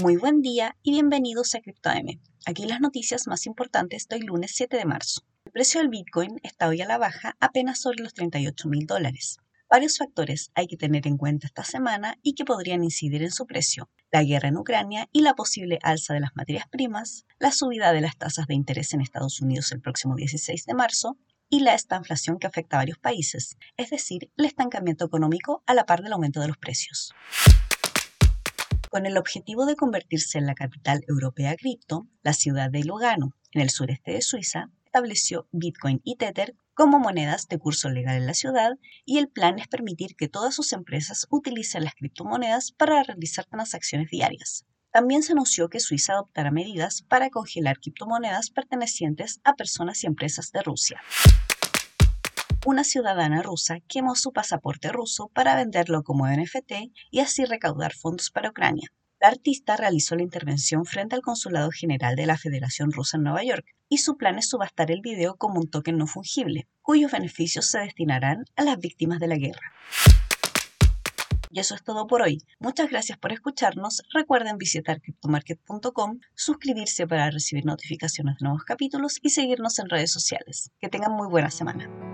Muy buen día y bienvenidos a CryptoM. Aquí las noticias más importantes de hoy lunes 7 de marzo. El precio del Bitcoin está hoy a la baja apenas sobre los 38 mil dólares. Varios factores hay que tener en cuenta esta semana y que podrían incidir en su precio. La guerra en Ucrania y la posible alza de las materias primas, la subida de las tasas de interés en Estados Unidos el próximo 16 de marzo y la estanflación que afecta a varios países, es decir, el estancamiento económico a la par del aumento de los precios. Con el objetivo de convertirse en la capital europea cripto, la ciudad de Lugano, en el sureste de Suiza, estableció Bitcoin y Tether como monedas de curso legal en la ciudad y el plan es permitir que todas sus empresas utilicen las criptomonedas para realizar transacciones diarias. También se anunció que Suiza adoptará medidas para congelar criptomonedas pertenecientes a personas y empresas de Rusia. Una ciudadana rusa quemó su pasaporte ruso para venderlo como NFT y así recaudar fondos para Ucrania. La artista realizó la intervención frente al Consulado General de la Federación Rusa en Nueva York y su plan es subastar el video como un token no fungible, cuyos beneficios se destinarán a las víctimas de la guerra. Y eso es todo por hoy. Muchas gracias por escucharnos. Recuerden visitar cryptomarket.com, suscribirse para recibir notificaciones de nuevos capítulos y seguirnos en redes sociales. Que tengan muy buena semana.